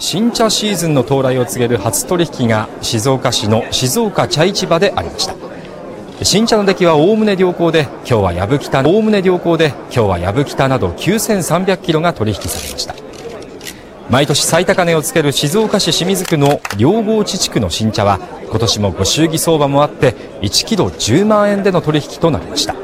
新茶シーズンの到来を告げる初取引が静岡市の静岡茶市場でありました。新茶の出来はおおむね良好で今日は藪北おおむね良好で今日は藪北など9300キロが取引されました。毎年最高値をつける静岡市清水区の両郷地地区の新茶は今年もご祝儀相場もあって1キロ10万円での取引となりました。